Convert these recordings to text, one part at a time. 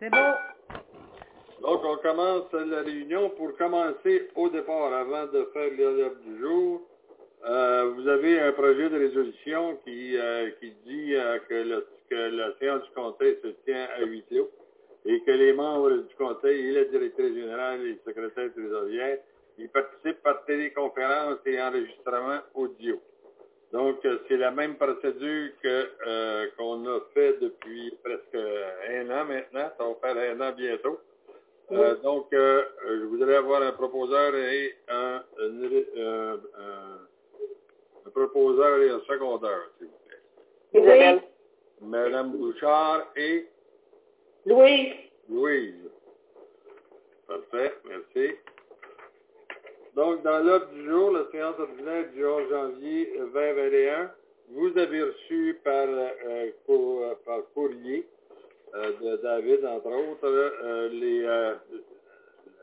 C'est beau. Donc, on commence la réunion. Pour commencer au départ, avant de faire l'ordre du jour, euh, vous avez un projet de résolution qui, euh, qui dit euh, que, le, que la séance du conseil se tient à huis clos et que les membres du conseil et la directrice générale et le secrétaire trésorière ils participent par téléconférence et enregistrement audio. Donc, euh, c'est la même procédure que euh, qu'on a fait depuis presque un an maintenant. Ça va faire un an bientôt. Euh, donc, euh, je voudrais avoir un proposeur et un, proposeur et un secondaire, s'il vous plaît. Isabelle. Madame Bouchard et Louise. Louise. Parfait, merci. Donc, dans l'ordre du jour, la séance ordinaire du 11 janvier 2021, vous avez reçu par, euh, euh, par courrier euh, de David, entre autres, les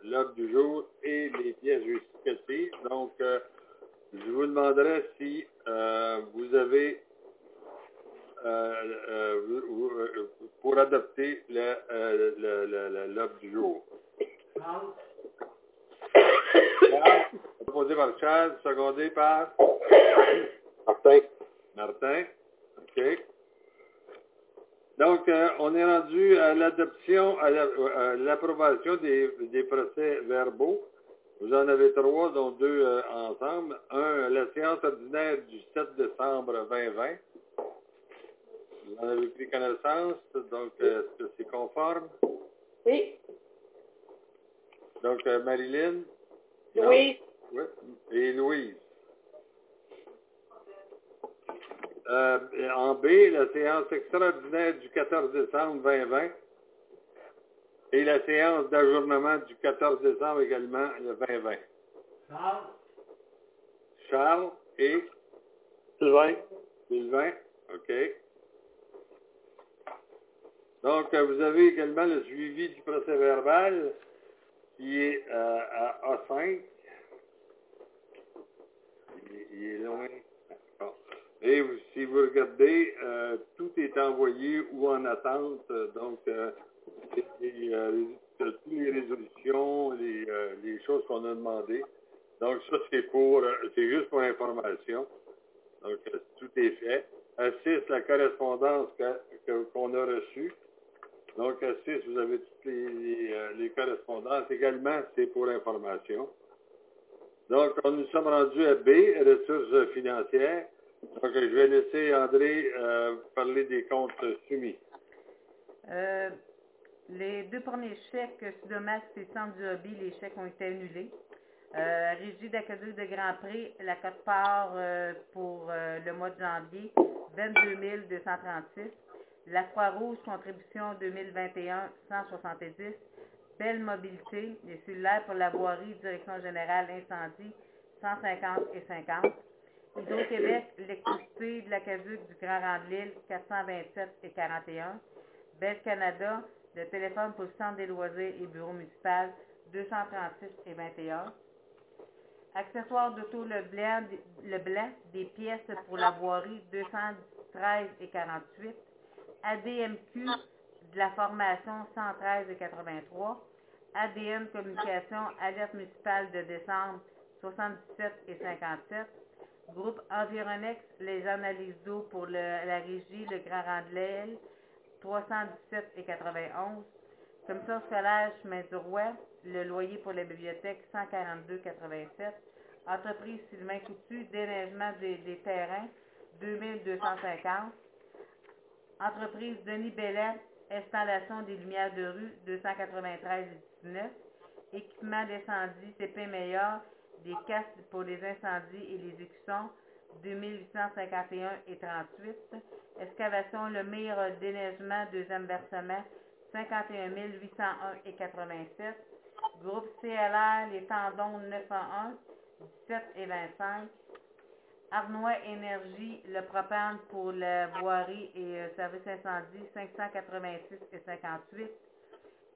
l'ordre du jour et les pièces justificatives. Donc, je vous demanderai si vous avez pour adopter l'ordre du jour. Charles, proposé par Charles, secondé par Martin. Martin. OK. Donc, euh, on est rendu à l'adoption, à la- à l'approbation des, des procès verbaux. Vous en avez trois, dont deux euh, ensemble. Un, la séance ordinaire du 7 décembre 2020. Vous en avez pris connaissance, donc euh, est-ce que c'est conforme? Oui. Donc, euh, Marilyn? Non? Louise. Oui. Et Louise? Euh, en B, la séance extraordinaire du 14 décembre 2020 et la séance d'ajournement du 14 décembre également le 2020. Charles? Et? Sylvain. Sylvain, OK. Donc, euh, vous avez également le suivi du procès verbal qui est euh, à A5. Il, est- il loin. Et si vous regardez, euh, tout est envoyé ou en attente. Donc, euh, toutes les résolutions, les, choses qu'on a demandées. Donc, ça, c'est pour, c'est juste pour information. Donc, tout est fait. À 6, la correspondance qu'on a reçue. Donc, à 6, vous avez toutes euh, les correspondances. Également, c'est pour information. Donc, on nous sommes rendus à B, ressources financières. Donc, je vais laisser André euh, parler des comptes soumis. Euh, les deux premiers chèques Sudomax et Centre du Hobby, les chèques ont été annulés. Euh, Régie d'Académie de Grand Prix, la cote-part euh, pour euh, le mois de janvier, 22 236. La Croix-Rouge, contribution 2021, 170. Belle Mobilité, les cellulaires pour la voirie, Direction générale incendie, 150 et 50. Hydro-Québec, l'électricité de la Caduc du Grand Rang de l'Île, 427 et 41. Belle Canada, le téléphone pour le centre des loisirs et bureau municipal, 236 et 21. Accessoires d'auto le blanc, le blanc, des pièces pour la voirie, 213 et 48. ADMQ, de la formation, 113 et 83. ADN Communication, alerte municipale de décembre, 77 et 57. Groupe Environex, les analyses d'eau pour la régie, le Grand Randelel, 317 et 91. Commission scolaire Chemin du Roi, le loyer pour la bibliothèque, 142,87. Entreprise Sylvain Coutu, déneigement des, des terrains, 2250. Entreprise Denis Bellet, installation des lumières de rue, 293,19. Équipement d'incendie, CP Meilleur, des casques pour les incendies et les écussons, 2851 et 38. Excavation Le Mire, déneigement, deuxième versement, 51 801 et 87. Groupe CLR, les tendons 901, 17 et 25. Arnois Énergie, le propane pour la voirie et euh, service incendie, 586 et 58.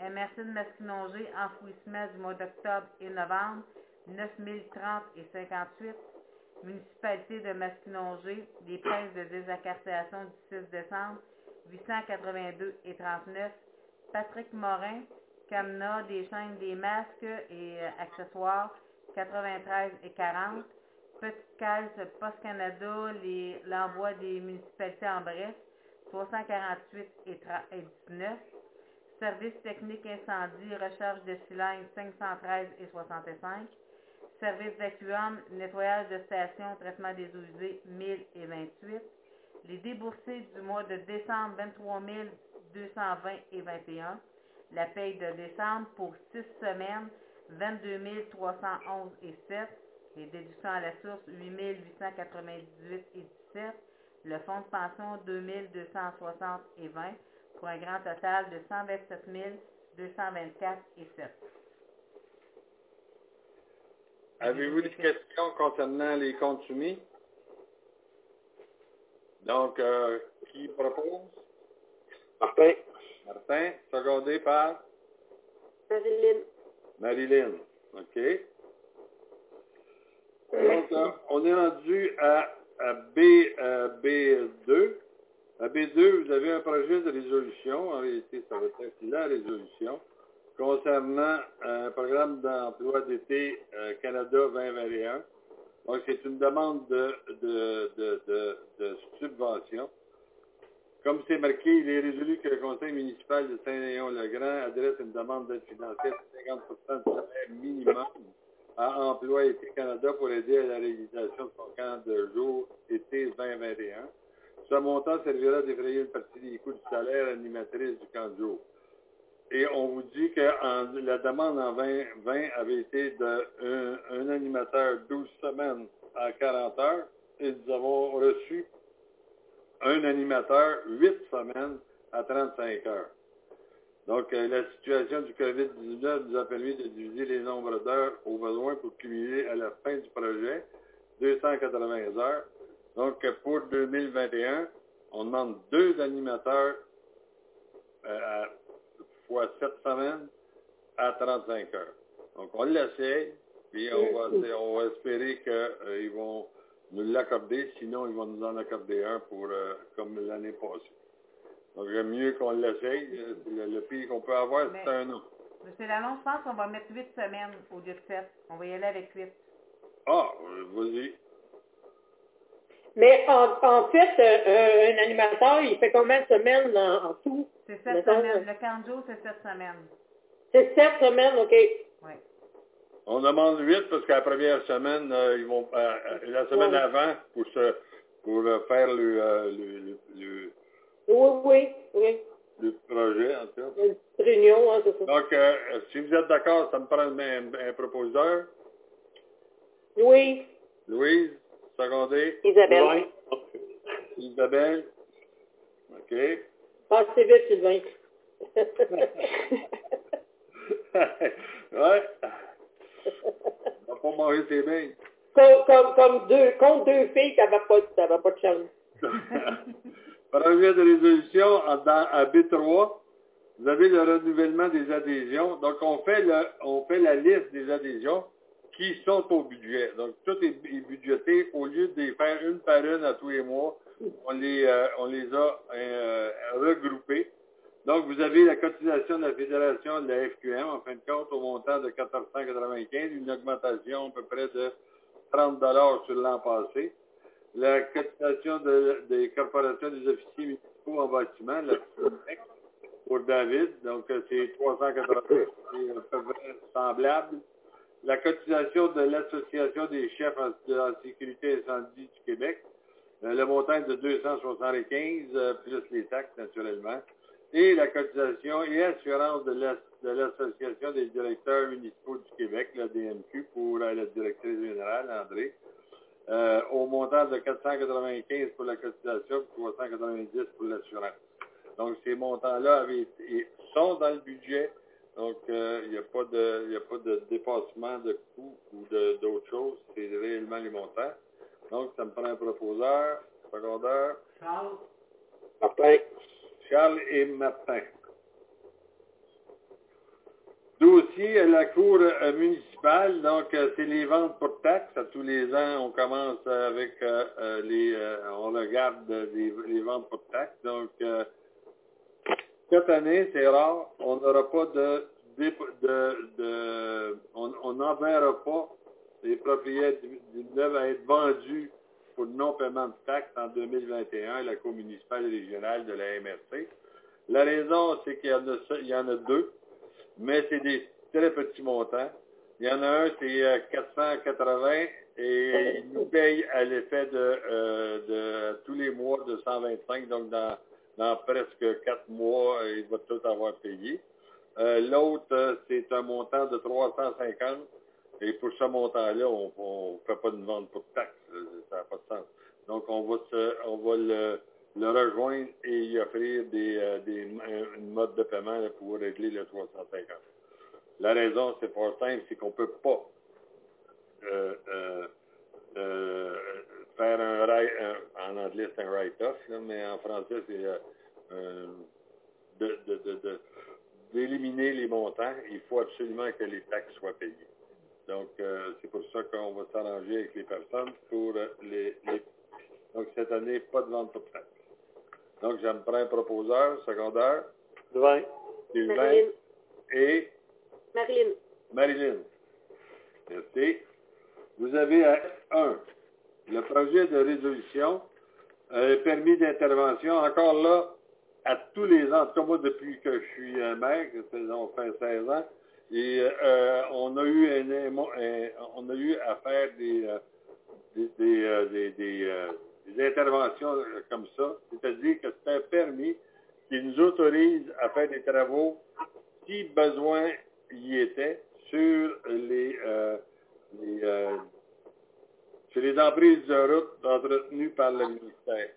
MRC de Masquinongé, enfouissement du mois d'octobre et novembre, 9030 et 58. Municipalité de Masquinongé, des princes de désacartation du 6 décembre, 882 et 39. Patrick Morin, Camna, des chaînes, des masques et euh, accessoires, 93 et 40. Petite caisse Post Canada, l'envoi des municipalités en bref, 348 et, 19. Service technique incendie, recherche de cylindres 513 et 65. Service d'accum, nettoyage de station, traitement des eaux usées 1000 et 28. Les déboursés du mois de décembre 23 220 et 21. La paye de décembre pour 6 semaines 22 311 et 7. Les déductions à la source 8 898 et 17. Le fonds de pension 2 260 et 20 pour un grand total de 127 224 et 7. Avez-vous des questions concernant les comptes soumis? Donc, euh, qui propose? Martin. Martin, secondé par? Marilyn. Marilyn. OK. Donc, euh, on est rendu à, B, B2. À B2, vous avez un projet de résolution. En réalité, ça va être la résolution concernant un programme d'emploi d'été euh, Canada 2021. Donc, c'est une demande de, de, de, de, subvention. Comme c'est marqué, il est résolu que le conseil municipal de Saint-Léon-le-Grand adresse une demande d'aide financière de 50 du salaire minimum à Emploi Été Canada pour aider à la réalisation de son camp de jour été 2021. Ce montant servira à défrayer une partie des coûts du salaire animatrice du camp de jour. Et on vous dit que la demande en 2020 avait été d'un un animateur 12 semaines à 40 heures et nous avons reçu un animateur 8 semaines à 35 heures. Donc, euh, la situation du COVID-19 nous a permis de diviser les nombres d'heures au besoin pour cumuler à la fin du projet 280 heures. Donc, pour 2021, on demande deux animateurs euh, fois 7 semaines à 35 heures. Donc, on l'essaye, puis on va, on va espérer qu'ils euh, vont nous l'accorder, sinon ils vont nous en accorder un pour comme l'année passée. Donc, j'aime mieux qu'on l'essaye. Le, le pire qu'on peut avoir, c'est un an. Monsieur Lalonde, je pense qu'on va mettre huit semaines au lieu de sept. On va y aller avec huit. Ah, vas-y. Mais en, en fait, euh, un animateur, il fait combien de semaines en, tout? C'est sept semaines. Le 40 jours, c'est sept semaines. C'est sept semaines, OK. Oui. On demande huit parce que la première semaine, euh, ils vont euh, la semaine avant pour se pour faire le, le, le oui, oui, oui. Le projet, en fait. Une réunion, hein, c'est ça. Donc, euh, si vous êtes d'accord, ça me prend un, un proposeur. Louise. Louise, secondé. Isabelle. Isabelle. OK. Passez vite, Sylvain. ouais. On va pas manger ses mains. Comme, comme, comme deux, contre deux filles qui n'avaient pas, pas de chance. Projet de résolution à B3, vous avez le renouvellement des adhésions. Donc, on fait, la liste des adhésions qui sont au budget. Donc, tout est, budgété. Au lieu de les faire une par une à tous les mois, on les, euh, a euh, regroupés. Donc, vous avez la cotisation de la Fédération de la FQM, en fin de compte, au montant de 1495, une augmentation à peu près de 30 sur l'an passé la cotisation des corporations des officiers municipaux en bâtiment, la pour David, donc euh, c'est 380, c'est à peu semblable. La cotisation de l'Association des chefs en, sécurité incendie du Québec, euh, le montant de 275, euh, plus les taxes naturellement. Et la cotisation et assurance de l'Association des directeurs municipaux du Québec, la DMQ, pour la directrice générale, André, euh, au montant de 495 pour la cotisation et 390 pour l'assurance. Donc, ces montants-là sont dans le budget. Donc, euh, il n'y a, pas de, a pas de dépassement de coûts ou d'autres choses. C'est réellement les montants. Donc, ça me prend un proposeur, secondeur. Charles? Martin. Charles et Martin dossier à la Cour euh, municipale. Donc, euh, c'est les ventes pour taxes. Tous les ans, on commence avec euh, les... on regarde les, ventes pour taxes. Donc, Cette année, c'est rare, on n'aura pas de, de, on n'enverra pas les propriétaires d'immeubles à être vendus pour non-paiement de taxes en 2021 à la Cour municipale et régionale de la MRC. La raison, c'est qu'il y, y en a deux, mais c'est des très petits montants. Il y en a un, c'est 480 euh, et il nous paye à l'effet de, euh, de tous les mois de 125, donc dans dans presque quatre mois, il va tout avoir payé. Euh, l'autre, c'est un montant de 350. Et pour ce montant-là, on ne fait pas de vente pour taxe. Ça n'a pas de sens. Donc, on va, on va le, rejoindre et y offrir des, euh, des, une mode de paiement pour régler le 350. La raison, c'est pas simple, c'est qu'on ne peut pas euh, faire un, write, en anglais c'est un write-off, mais en français c'est euh, de, d'éliminer les montants. Il faut absolument que les taxes soient payées. Donc, euh, c'est pour ça qu'on va s'arranger avec les personnes pour les, les, Donc, cette année, pas de vente pour taxes. Donc, j'en prends un proposeur secondaire. Sylvain. Sylvain. Et? Marilyn. Marilyn. Merci. Vous avez un, le projet de résolution, euh, permis d'intervention. Encore là, à tous les ans, en tout cas moi depuis que je suis un maire, on fait 16 ans, et euh, on a eu un, on a eu à faire des, euh, des, euh, des, des, interventions comme ça, c'est-à-dire que c'est un permis qui nous autorise à faire des travaux si besoin y était sur les, les sur les emprises de route entretenues par le ministère.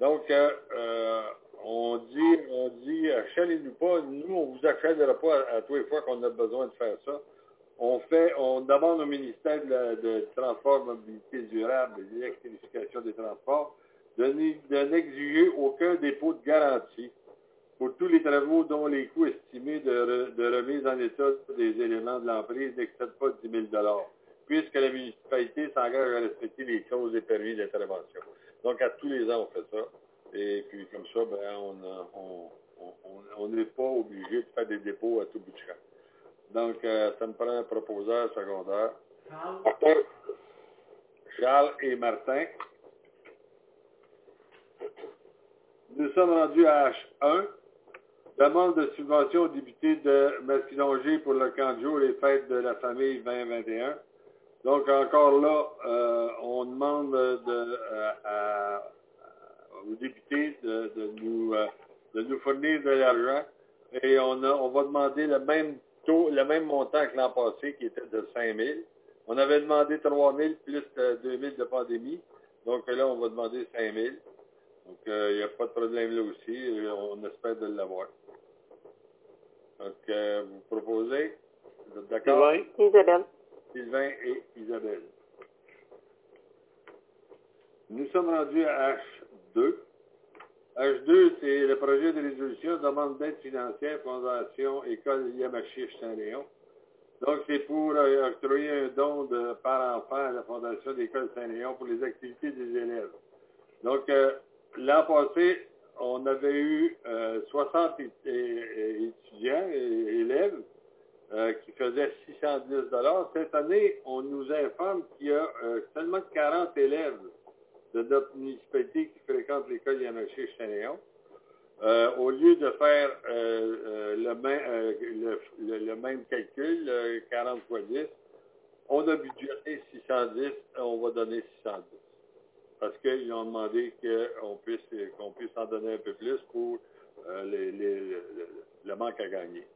Donc, euh, on dit, on dit, achetez-nous pas, nous, on vous achètera pas à, tous les fois qu'on a besoin de faire ça. On demande au ministère de, de Transport, Mobilité durable et l'électrification des transports de, n'exiger aucun dépôt de garantie pour tous les travaux dont les coûts estimés de, de remise en état des éléments de l'emprise n'excèdent pas 10 000 puisque la municipalité s'engage à respecter les clauses et permis d'intervention. Donc, à tous les ans, on fait ça. Et puis comme ça, ben, on n'est pas obligé de faire des dépôts à tout bout de champ. Donc, euh, ça me prend un proposeur secondaire. Charles? Charles et Martin. Nous sommes rendus à H1. Demande de subvention au député de Masquinongé pour le camp de jour et fêtes de la famille 2021. Donc, encore là, euh, on demande de, euh, à, aux députés de, nous, euh, de nous fournir de l'argent et on, a, on va demander le même le même montant que l'an passé, qui était de 5 000. On avait demandé 3 000 plus 2 000 de pandémie. Donc là, on va demander 5 000. Donc, euh, il n'y a pas de problème là aussi. Euh, on espère de l'avoir. Donc, euh, vous proposez? Vous êtes d'accord? Isabelle. Sylvain et Isabelle. Nous sommes rendus à H2. H2, c'est le projet de résolution demande d'aide financière Fondation École Yamachiche Saint-Léon. Donc, c'est pour euh, octroyer un don de par enfant à la Fondation d'École Saint-Léon pour les activités des élèves. Donc, euh, l'an passé, on avait eu 60 euh, étudiants et élèves qui faisaient 610 Cette année, on nous informe qu'il y a seulement 40 élèves de notre municipalité qui fréquente l'école Yamaché Chanéon. Euh, au lieu de faire euh, euh, le, même, le, même calcul, 40 fois 10, on a budgété 610, on va donner 610. Parce qu'ils ont demandé qu'on puisse, puisse en donner un peu plus pour les, le, manque à gagner.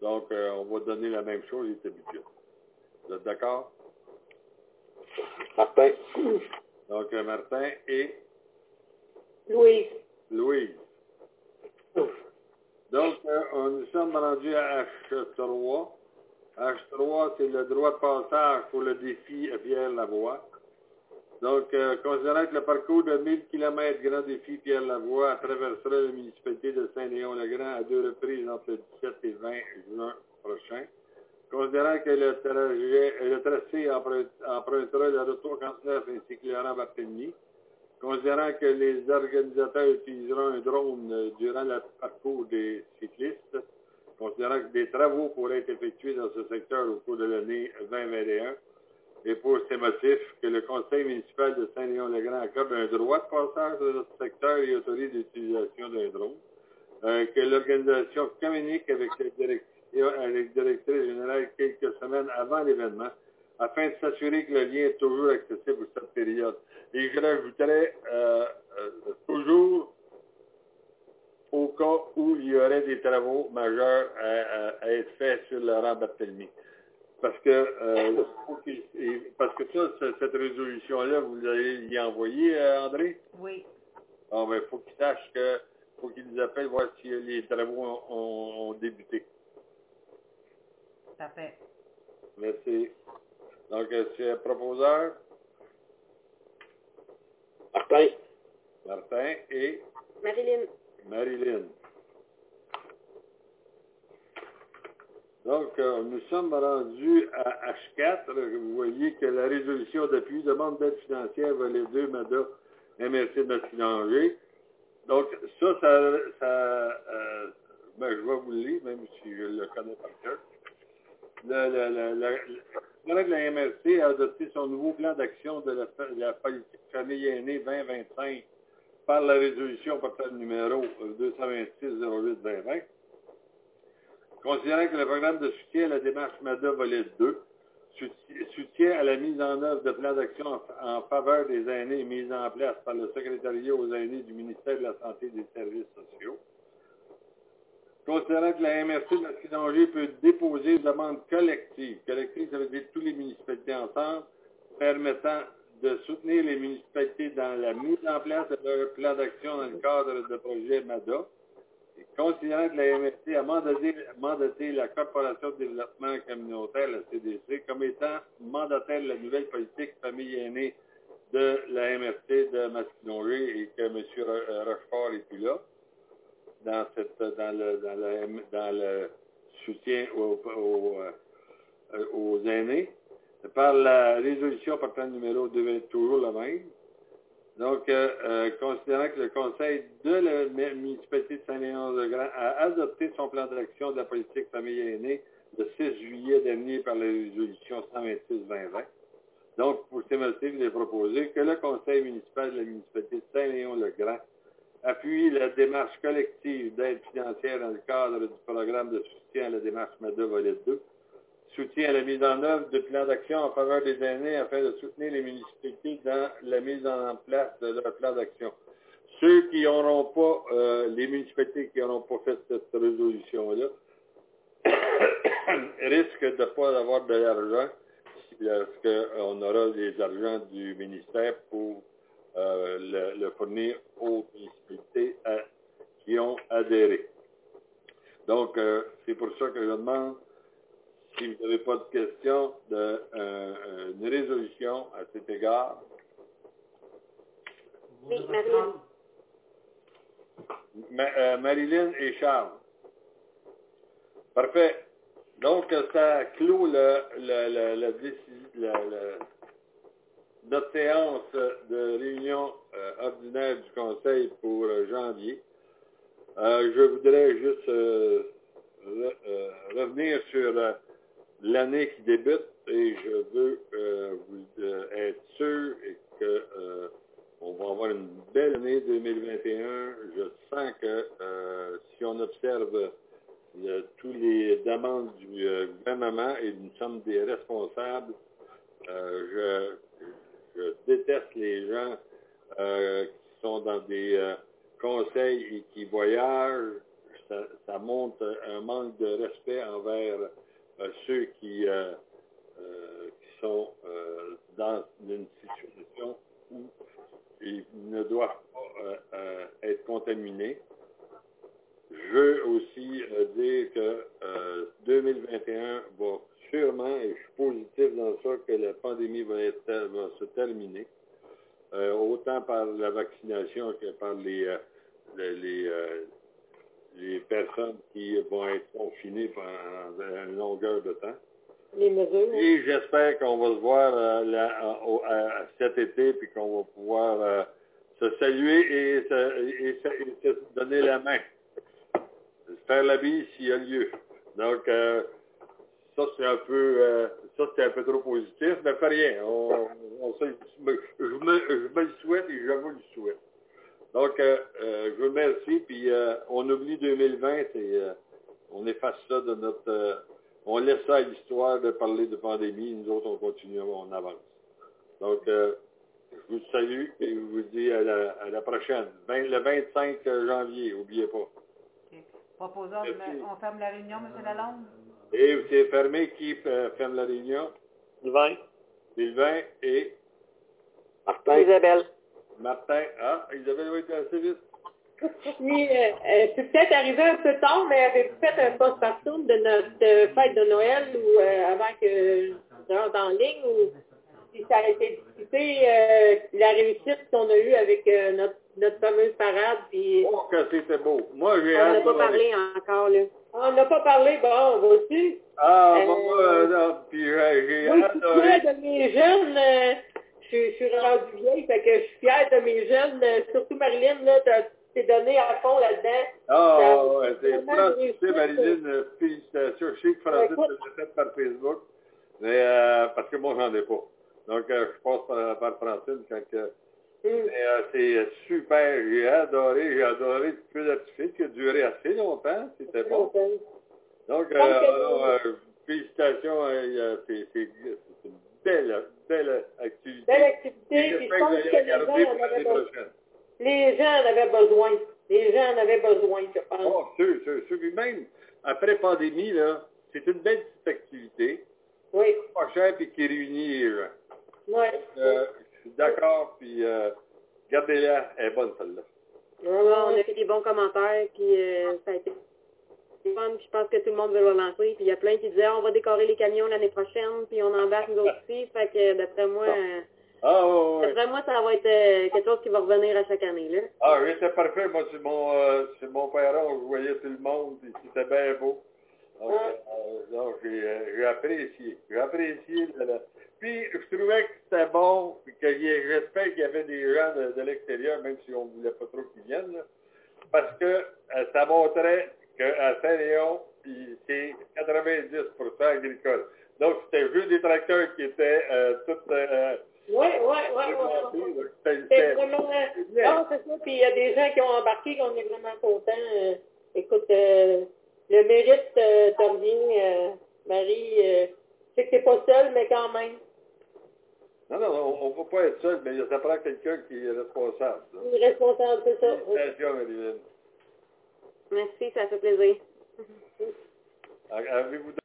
Donc, on va donner la même chose, il était budget. Vous êtes d'accord? Parfait. Donc, euh, Martin et Louise. Louise. Donc, euh, on, nous sommes rendus à H3. H3, c'est le droit de passage pour le défi à Pierre-Lavoie. Donc, euh, considérant que le parcours de 1000 km Grand Défi Pierre-Lavoie traverserait la municipalité de Saint-Léon-le-Grand à deux reprises entre le 17 et 20 juin prochain, Considérant que le, tracé empruntera le retour 49 ainsi que le Barthélemy, considérant que les organisateurs utiliseront un drone euh, durant le parcours des cyclistes, considérant que des travaux pourraient être effectués dans ce secteur au cours de l'année 2021, et pour ces motifs, que le conseil municipal de Saint-Léon-le-Grand accorde un droit de passage dans ce secteur et autorise l'utilisation d'un drone, euh, que l'organisation communique avec la directrice générale quelques semaines avant l'événement, afin de s'assurer que le lien est toujours accessible pour cette période. Et je rajouterais euh, euh, toujours au cas où il y aurait des travaux majeurs à, à être faits sur le rang Barthélemy. Parce que, euh, parce que ça, cette résolution-là, vous l'avez y envoyée, euh, André? Oui. Ah, ben, il faut qu'il sache que, faut qu'il nous appelle voir si les travaux ont, ont débuté. Merci. Donc, c'est un proposeur? Martin. Martin et Marilyn. Marilyn. Donc, euh, nous sommes rendus à H4. Vous voyez que la résolution d'appui demande d'aide financière vers les deux MADA MRC de Masquinanger. Donc, ça, ça, ça euh, ben, je vais vous le lire, même si je le connais par cœur. Le, le, la MRC a adopté son nouveau plan d'action de la, politique famille aînée 2025 par la résolution portable numéro 226-08-2020. Considérant que le programme de soutien à la démarche MADA volet 2 soutient à la mise en œuvre de plans d'action en, faveur des aînés mis en place par le secrétariat aux aînés du ministère de la Santé et des Services sociaux. Considérant que la MRC de Masquinongé peut déposer une demande collective, collective, ça veut dire tous les municipalités ensemble, permettant de soutenir les municipalités dans la mise en place de leur plan d'action dans le cadre de projet MADA, et considérant que la MRC a mandaté, la Corporation de développement communautaire, la CDC, comme étant mandataire de la nouvelle politique famille aînée de la MRC de Masquinongé et que M. Rochefort n'est plus là dans, cette, dans, le, dans, le, dans le soutien aux, aux, aînés par la résolution portant numéro devait toujours le même. Donc, euh, euh, considérant que le Conseil de la municipalité de Saint-Léon-de-Grand a adopté son plan d'action de la politique famille aînée le 6 juillet dernier par la résolution 126-2020. Donc, pour ces motifs, il est proposé que le Conseil municipal de la municipalité de Saint-Léon-le-Grand appuie la démarche collective d'aide financière dans le cadre du programme de soutien à la démarche MADA Volet 2 soutien à la mise en œuvre de plans d'action en faveur des aînés afin de soutenir les municipalités dans la mise en place de leur plan d'action. Ceux qui n'auront pas, euh, les municipalités qui n'auront pas fait cette résolution-là, risquent de ne pas avoir de l'argent lorsqu'on aura des argents du ministère pour le, le, fournir aux municipalités à, qui ont adhéré. Donc, euh, c'est pour ça que je demande si vous n'avez pas de questions, de, euh, une résolution à cet égard. Oui, Marilyn. Ma, euh, Marilyn et Charles. Parfait. Donc, ça clôt le, le, le, le notre séance de réunion euh, ordinaire du Conseil pour euh, janvier. je voudrais juste re, revenir sur l'année qui débute et je veux euh, vous euh, être sûr et que euh, on va avoir une belle année 2021. Je sens que si on observe tous les demandes du gouvernement et nous sommes des responsables, je, je, déteste les gens qui sont dans des conseils et qui voyagent. Ça, ça montre un manque de respect envers ceux qui, euh, euh, qui sont euh, dans une situation où ils ne doivent pas être contaminés. Je veux aussi dire que 2021 va sûrement, et je suis positif dans ça, que la pandémie va, être, va se terminer, autant par la vaccination que par les, les, les les personnes qui vont être confinées pendant une longueur de temps. Les mesures. Et j'espère qu'on va se voir euh, là, à, à, cet été, puis qu'on va pouvoir euh, se saluer et se, et, se, et se donner la main. Faire la bise s'il y a lieu. Donc, euh, ça, c'est un peu, euh, ça, c'est un peu trop positif, mais pas rien. On, on je, me, je me le souhaite et je vous le souhaite. Donc, euh, euh, je vous remercie, puis euh, on oublie 2020 et euh, on efface ça de notre... on laisse ça à l'histoire de parler de pandémie, nous autres, on continue, on avance. Donc, je vous salue et je vous dis à la, à la prochaine. Vingt- le 25 janvier, n'oubliez pas. OK. Proposons, on ferme la réunion, M. Lalonde? Et c'est fermé qui euh, ferme la réunion? Sylvain. Sylvain et Martin. Isabelle. Martin. Ah, Isabelle va être assez vite. Oui, euh, euh, c'est peut-être arrivé un peu tard, mais avez-vous fait un postpartum de notre fête de Noël ou euh, avant que je rentre en ligne ou si ça a été discuté, euh, la réussite qu'on a eue avec euh, notre, notre fameuse parade, puis Oh, que c'était beau. Moi, j'ai on n'a pas de- parlé encore, là. On n'a pas parlé, bon, on va aussi. Ah, Euh, bon, moi, euh, non, puis j'ai Moi, je hâte suis de- fière de mes jeunes. euh, je, je suis rendue vieille, fait que je suis fière de mes jeunes. euh, surtout Marilyn, là, t'as- t'es donnée à fond là-dedans. Ah, Ça- ouais, c'est tu sais, Marilyn, euh, félicitations. Je sais que Francis l'a fait par Facebook, mais euh, parce que moi, j'en ai pas. Donc, euh, je passe par, par Francine quand euh, c'est super. J'ai adoré, j'ai adoré le feu d'artifice qui a duré assez longtemps. C'était bon. Donc, euh, euh, alors, euh, félicitations. a- c'est une belle, belle activité. Belle activité, puis je pense que les gens en pour avaient besoin. Les gens en avaient besoin. Les gens en avaient besoin, je pense. Oh, sûr, sûr, sûr. Puis même après pandémie, là, c'est une belle petite activité, Oui, pas et qui réunit les gens. oui. Euh, je suis d'accord, puis euh, gardez-la, elle est bonne celle-là. on a fait des bons commentaires, puis euh, ça a été fun, puis je pense que tout le monde veut le relancer. Puis il y a plein qui disaient, Ah, on va décorer les camions l'année prochaine, puis on embarque nous autres aussi. Fait que d'après moi, euh, Ah, d'après moi, ça va être quelque chose qui va revenir à chaque année, là. Ah, oui, c'était parfait. Moi, c'est mon, euh, c'est mon perron, je voyais tout le monde, c'était bien beau. Donc, euh, donc, j'ai, apprécié. J'ai apprécié. le- le- Puis, je trouvais que c'était bon, puis que y ait- j'espère qu'il y avait des gens de, de l'extérieur, même si on ne voulait pas trop qu'ils viennent, là, parce que euh, ça montrait qu'à Saint-Léon, c'est 90% agricole. Donc, c'était juste des tracteurs qui étaient euh, tous... Euh, Oui, oui, oui, oui. C'est vraiment... bien. Non, c'est ça. Puis il y a des gens qui ont embarqué, qu'on est vraiment contents. Euh, écoute, euh, le mérite euh, te revient, euh, Marie. Euh, je sais que t'es pas seule, mais quand même. Non, non, on ne peut pas être seul, mais ça prend quelqu'un qui est responsable. là. Responsable, c'est ça. Félicitations, Marilyn. Merci, ça fait plaisir. Avez-vous